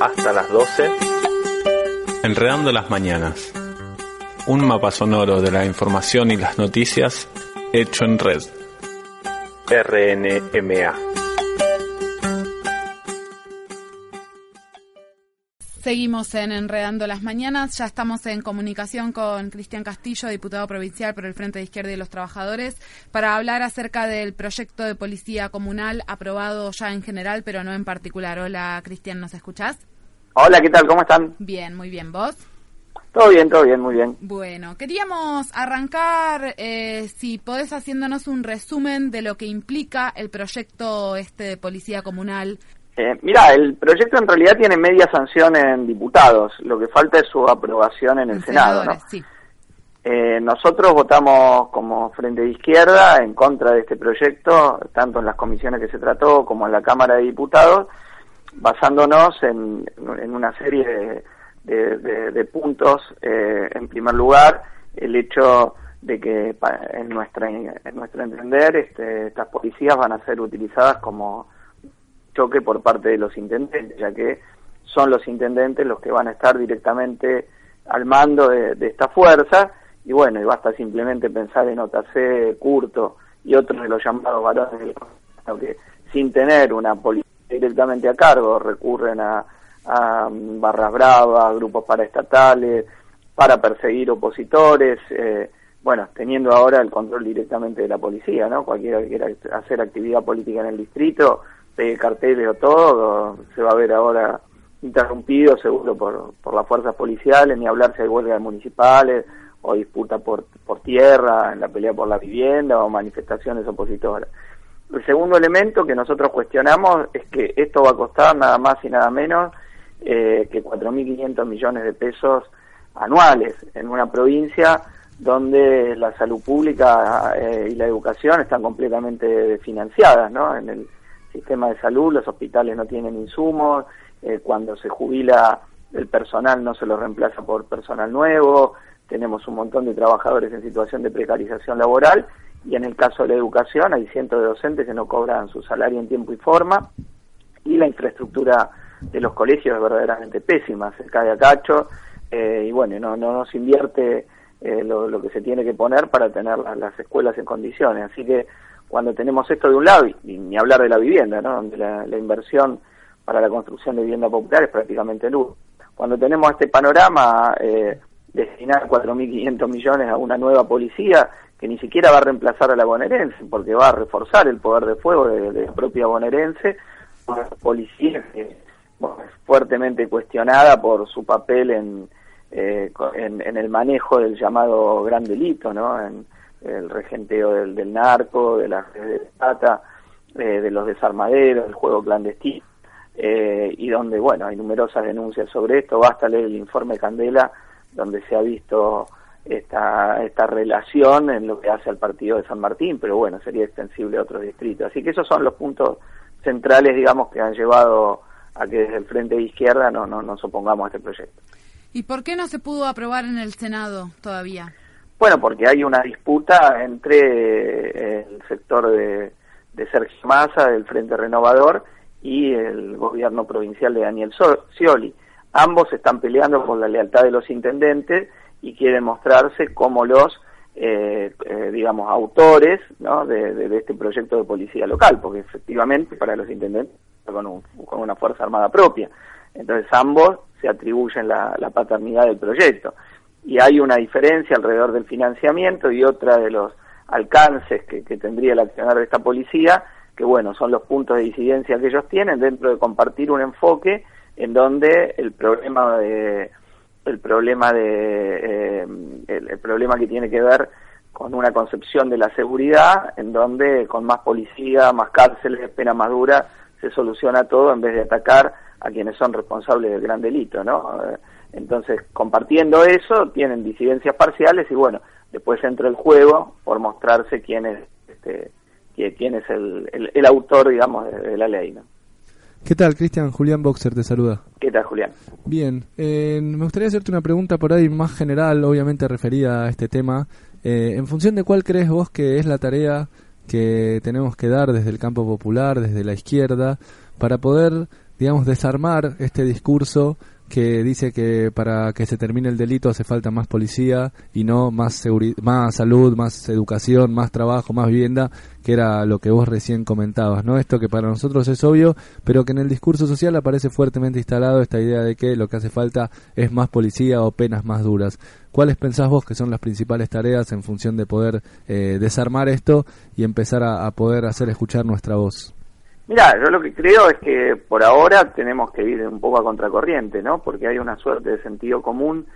Hasta las 12. Enredando las mañanas. Un mapa sonoro de la información y las noticias hecho en red. RNMA. Seguimos en Enredando las Mañanas. Ya estamos en comunicación con Cristian Castillo, diputado provincial por el Frente de Izquierda y los Trabajadores, para hablar acerca del proyecto de policía comunal aprobado ya en general, pero no en particular. Hola, Cristian, ¿nos escuchás? Hola, ¿qué tal? ¿Cómo están? Bien, muy bien. ¿Vos? Todo bien, todo bien, muy bien. Bueno, queríamos arrancar, eh, si podés haciéndonos un resumen de lo que implica el proyecto este de policía comunal eh, mira, el proyecto en realidad tiene media sanción en diputados, lo que falta es su aprobación en el Senado. ¿no? Eh, nosotros votamos como Frente de Izquierda en contra de este proyecto, tanto en las comisiones que se trató como en la Cámara de Diputados, basándonos en, una serie de, puntos. Eh, en primer lugar, el hecho de que en, nuestra, en nuestro entender este, estas policías van a ser utilizadas como choque por parte de los intendentes, ya que son los intendentes los que van a estar directamente al mando de, esta fuerza, y bueno, y basta simplemente pensar en Otacé, Curto y otros de los llamados varones del que sin tener una policía directamente a cargo recurren a, barras bravas, grupos paraestatales, para perseguir opositores, eh, bueno, teniendo ahora el control directamente de la policía, ¿no? Cualquiera que quiera hacer actividad política en el distrito de carteles o todo, se va a ver ahora interrumpido seguro por, por las fuerzas policiales, ni hablar si hay huelgas municipales o disputa por, por tierra, en la pelea por la vivienda o manifestaciones opositoras. El segundo elemento que nosotros cuestionamos es que esto va a costar nada más y nada menos eh, que 4.500 millones de pesos anuales en una provincia donde la salud pública eh, y la educación están completamente financiadas, ¿no? En el, sistema de salud, los hospitales no tienen insumos, eh, cuando se jubila el personal no se lo reemplaza por personal nuevo, tenemos un montón de trabajadores en situación de precarización laboral y en el caso de la educación hay cientos de docentes que no cobran su salario en tiempo y forma y la infraestructura de los colegios es verdaderamente pésima, se cae a cacho eh, y bueno, no, no, no se invierte eh, lo, que se tiene que poner para tener las escuelas en condiciones. Así que cuando tenemos esto de un lado, y, ni hablar de la vivienda, ¿no? donde la, inversión para la construcción de vivienda popular es prácticamente luz. Cuando tenemos este panorama, eh, destinar 4.500 millones a una nueva policía que ni siquiera va a reemplazar a la bonaerense, porque va a reforzar el poder de fuego de, la propia bonaerense, una policía que es fuertemente cuestionada por su papel en, eh, en, el manejo del llamado gran delito, ¿no? En, el regenteo del, narco, de las redes de plata, eh, de los desarmaderos, del juego clandestino, eh, y donde, bueno, hay numerosas denuncias sobre esto, basta leer el informe Candela, donde se ha visto esta, esta relación en lo que hace al partido de San Martín, pero bueno, sería extensible a otros distritos. Así que esos son los puntos centrales, digamos, que han llevado a que desde el Frente de Izquierda no, no nos opongamos a este proyecto. ¿Y por qué no se pudo aprobar en el Senado todavía? Bueno, porque hay una disputa entre eh, el sector de, Sergio Massa, del Frente Renovador, y el gobierno provincial de Daniel Scioli. Ambos están peleando por la lealtad de los intendentes y quieren mostrarse como los, eh, eh, digamos, autores ¿no? de, este proyecto de policía local, porque efectivamente para los intendentes con, con una fuerza armada propia. Entonces ambos se atribuyen la paternidad del proyecto y hay una diferencia alrededor del financiamiento y otra de los alcances que, tendría el accionar de esta policía, que bueno, son los puntos de disidencia que ellos tienen dentro de compartir un enfoque en donde el problema de el problema de eh, el, problema que tiene que ver con una concepción de la seguridad en donde con más policía, más cárceles, pena más dura se soluciona todo en vez de atacar a quienes son responsables del gran delito, ¿no? Eh, entonces, compartiendo eso, tienen disidencias parciales y bueno, después entra el juego por mostrarse quién es, este, quién es el, el, autor, digamos, de, la ley, ¿no? ¿Qué tal, Cristian? Julián Boxer te saluda. ¿Qué tal, Julián? Bien, eh, me gustaría hacerte una pregunta por ahí más general, obviamente referida a este tema. Eh, en función de cuál crees vos que es la tarea que tenemos que dar desde el campo popular, desde la izquierda, para poder, digamos, desarmar este discurso que dice que para que se termine el delito hace falta más policía y no más más salud, más educación, más trabajo, más vivienda, que era lo que vos recién comentabas, ¿no? Esto que para nosotros es obvio, pero que en el discurso social aparece fuertemente instalado esta idea de que lo que hace falta es más policía o penas más duras. ¿Cuáles pensás vos que son las principales tareas en función de poder eh, desarmar esto y empezar a poder hacer escuchar nuestra voz? Mira, yo lo que creo es que por ahora tenemos que ir un poco a contracorriente, ¿no? Porque hay una suerte de sentido común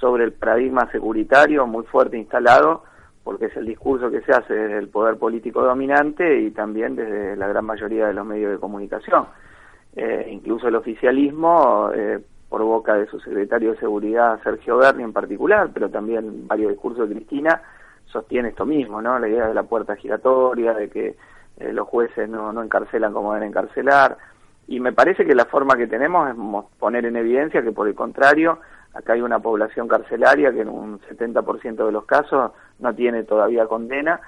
sobre el paradigma securitario muy fuerte instalado, porque es el discurso que se hace desde el poder político dominante y también desde la gran mayoría de los medios de comunicación. Eh, incluso el oficialismo, eh, por boca de su secretario de Seguridad, Sergio Berni en particular, pero también varios discursos de Cristina, sostiene esto mismo, ¿no? La idea de la puerta giratoria, de que eh, los jueces no, no encarcelan como deben encarcelar, y me parece que la forma que tenemos es poner en evidencia que por el contrario, acá hay una población carcelaria que en un 70% de los casos no tiene todavía condena,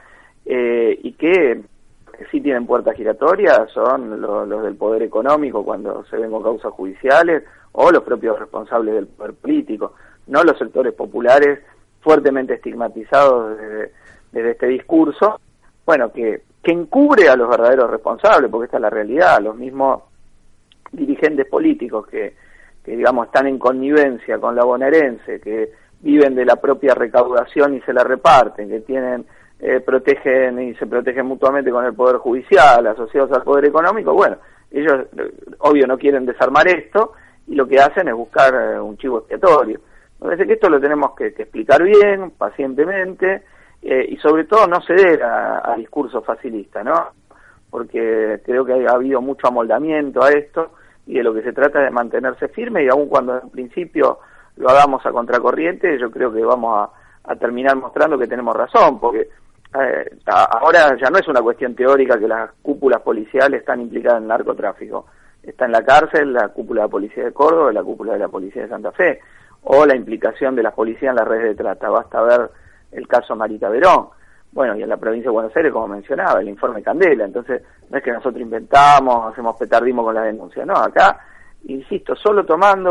eh, y que sí tienen puertas giratorias son los, del poder económico cuando se ven con causas judiciales o los propios responsables del poder político, no los sectores populares fuertemente estigmatizados desde este discurso, bueno, que que encubre a los verdaderos responsables, porque esta es la realidad, los mismos dirigentes políticos que, que digamos están en connivencia con la bonaerense, que viven de la propia recaudación y se la reparten, que tienen eh, protegen y se protegen mutuamente con el poder judicial, asociados al poder económico, bueno, ellos eh, obvio no quieren desarmar esto y lo que hacen es buscar eh, un chivo expiatorio. Me parece que esto lo tenemos que explicar bien, pacientemente, eh, y sobre todo no ceder a, a discursos facilistas, ¿no? Porque creo que ha habido mucho amoldamiento a esto y de lo que se trata es de mantenerse firme y aun cuando en principio lo hagamos a contracorriente, yo creo que vamos a, terminar mostrando que tenemos razón, porque eh, ahora ya no es una cuestión teórica que las cúpulas policiales están implicadas en el narcotráfico. Está en la cárcel la cúpula de la policía de Córdoba, la cúpula de la policía de Santa Fe, o la implicación de la policía en las redes de trata. Basta ver el caso Marita Verón. Bueno, y en la provincia de Buenos Aires, como mencionaba, el informe Candela. Entonces, no es que nosotros inventamos, hacemos petardismo con la denuncia. No, acá, insisto, solo tomando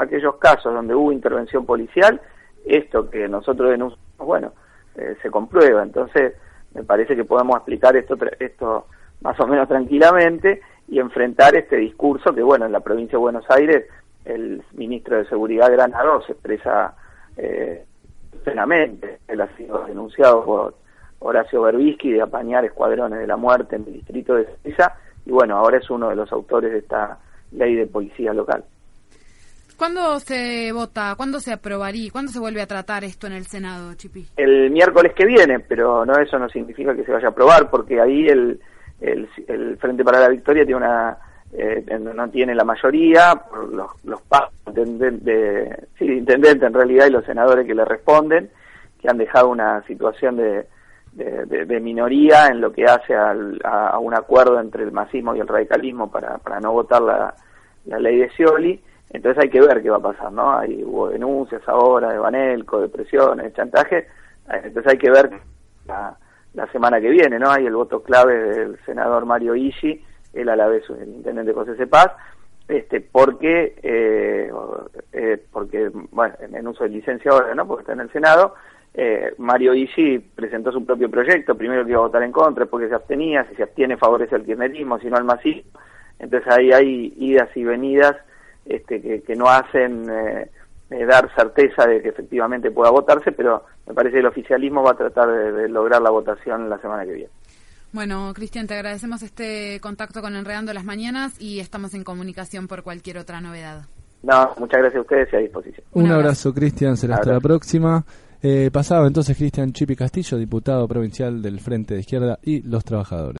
aquellos casos donde hubo intervención policial, esto que nosotros denunciamos, bueno, eh, se comprueba. Entonces, me parece que podemos explicar esto, esto más o menos tranquilamente y enfrentar este discurso que, bueno, en la provincia de Buenos Aires, el ministro de Seguridad Granado se expresa. Eh, plenamente. Él ha sido denunciado por Horacio Berbisky de apañar escuadrones de la muerte en el distrito de Cesa y bueno, ahora es uno de los autores de esta ley de policía local. ¿Cuándo se vota? ¿Cuándo se aprobaría? ¿Cuándo se vuelve a tratar esto en el Senado, Chipi? El miércoles que viene, pero no eso no significa que se vaya a aprobar, porque ahí el, el, el Frente para la Victoria tiene una eh, no tiene la mayoría, los, los de, sí, intendente en realidad y los senadores que le responden, que han dejado una situación de, de, minoría en lo que hace a, un acuerdo entre el masismo y el radicalismo para, para no votar la, la ley de Scioli. Entonces hay que ver qué va a pasar, ¿no? Hay, hubo denuncias ahora de Banelco, de presiones, de chantaje. Eh, entonces hay que ver la, la semana que viene, ¿no? Hay el voto clave del senador Mario Ishi, él a la vez el intendente José Cepaz, este, porque, eh, eh, porque, bueno, en uso de licencia ahora, ¿no? Porque está en el Senado, eh, Mario Isi presentó su propio proyecto, primero que iba a votar en contra, porque se abstenía, si se abstiene favorece el kirchnerismo, si no al masismo, entonces ahí hay idas y venidas este, que, no hacen dar certeza de que efectivamente pueda votarse, pero me parece que el oficialismo va a tratar de lograr la votación la semana que viene. Bueno, Cristian, te agradecemos este contacto con Enredando las Mañanas y estamos en comunicación por cualquier otra novedad. No, muchas gracias a ustedes y a disposición. Un, abrazo, Cristian, será hasta la próxima. Eh, pasado entonces Cristian Chipi Castillo, diputado provincial del Frente de Izquierda y los Trabajadores.